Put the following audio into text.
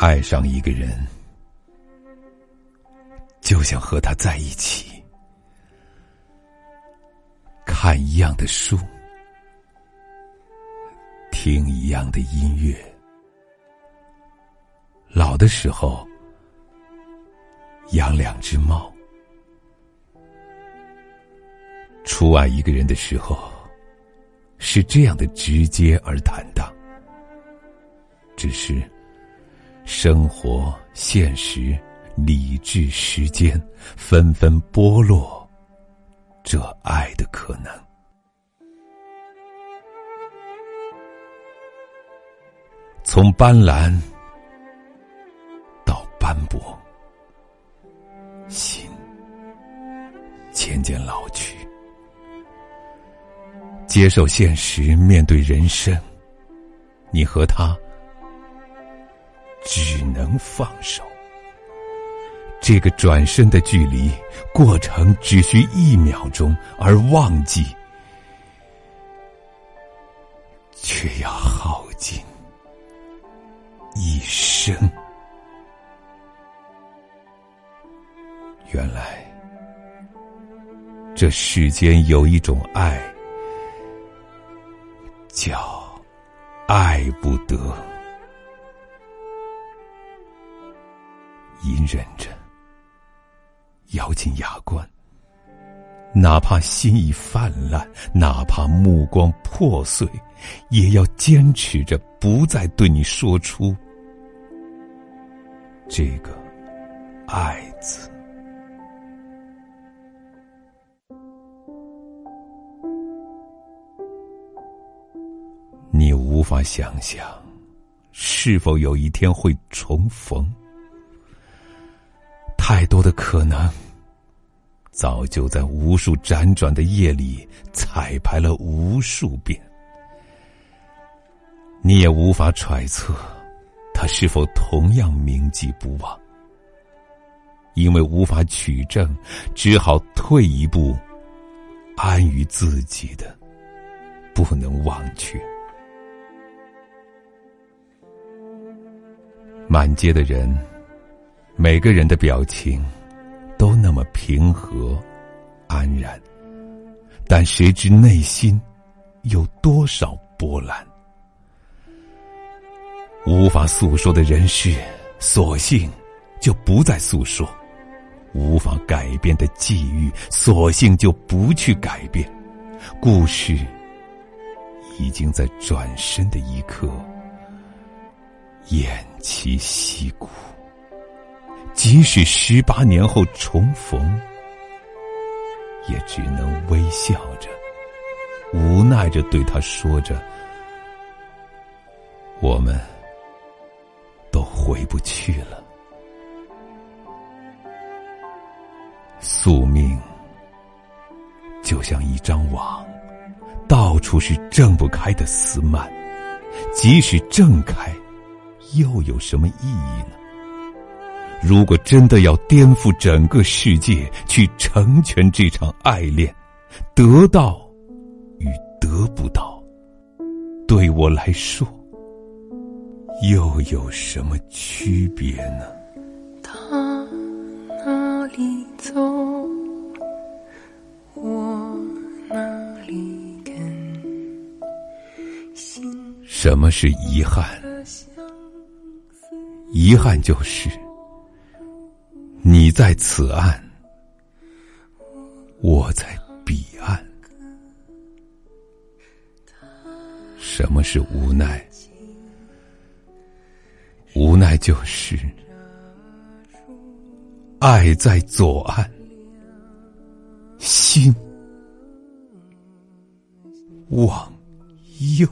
爱上一个人，就想和他在一起，看一样的书，听一样的音乐，老的时候养两只猫。初爱一个人的时候，是这样的直接而坦荡。只是，生活、现实、理智、时间，纷纷剥落这爱的可能。从斑斓到斑驳，心渐渐老去。接受现实，面对人生，你和他只能放手。这个转身的距离，过程只需一秒钟，而忘记却要耗尽一生。原来，这世间有一种爱。叫爱不得，隐忍着，咬紧牙关，哪怕心已泛滥，哪怕目光破碎，也要坚持着，不再对你说出这个“爱”字。你无法想象，是否有一天会重逢？太多的可能，早就在无数辗转的夜里彩排了无数遍。你也无法揣测，他是否同样铭记不忘。因为无法取证，只好退一步，安于自己的不能忘却。满街的人，每个人的表情都那么平和、安然，但谁知内心有多少波澜？无法诉说的人事，索性就不再诉说；无法改变的际遇，索性就不去改变。故事已经在转身的一刻。偃旗息鼓，即使十八年后重逢，也只能微笑着、无奈着对他说着：“我们都回不去了。”宿命就像一张网，到处是挣不开的丝蔓，即使挣开。又有什么意义呢？如果真的要颠覆整个世界去成全这场爱恋，得到与得不到，对我来说又有什么区别呢？他哪里走，我哪里跟。什么是遗憾？遗憾就是，你在此岸，我在彼岸。什么是无奈？无奈就是，爱在左岸，心往右。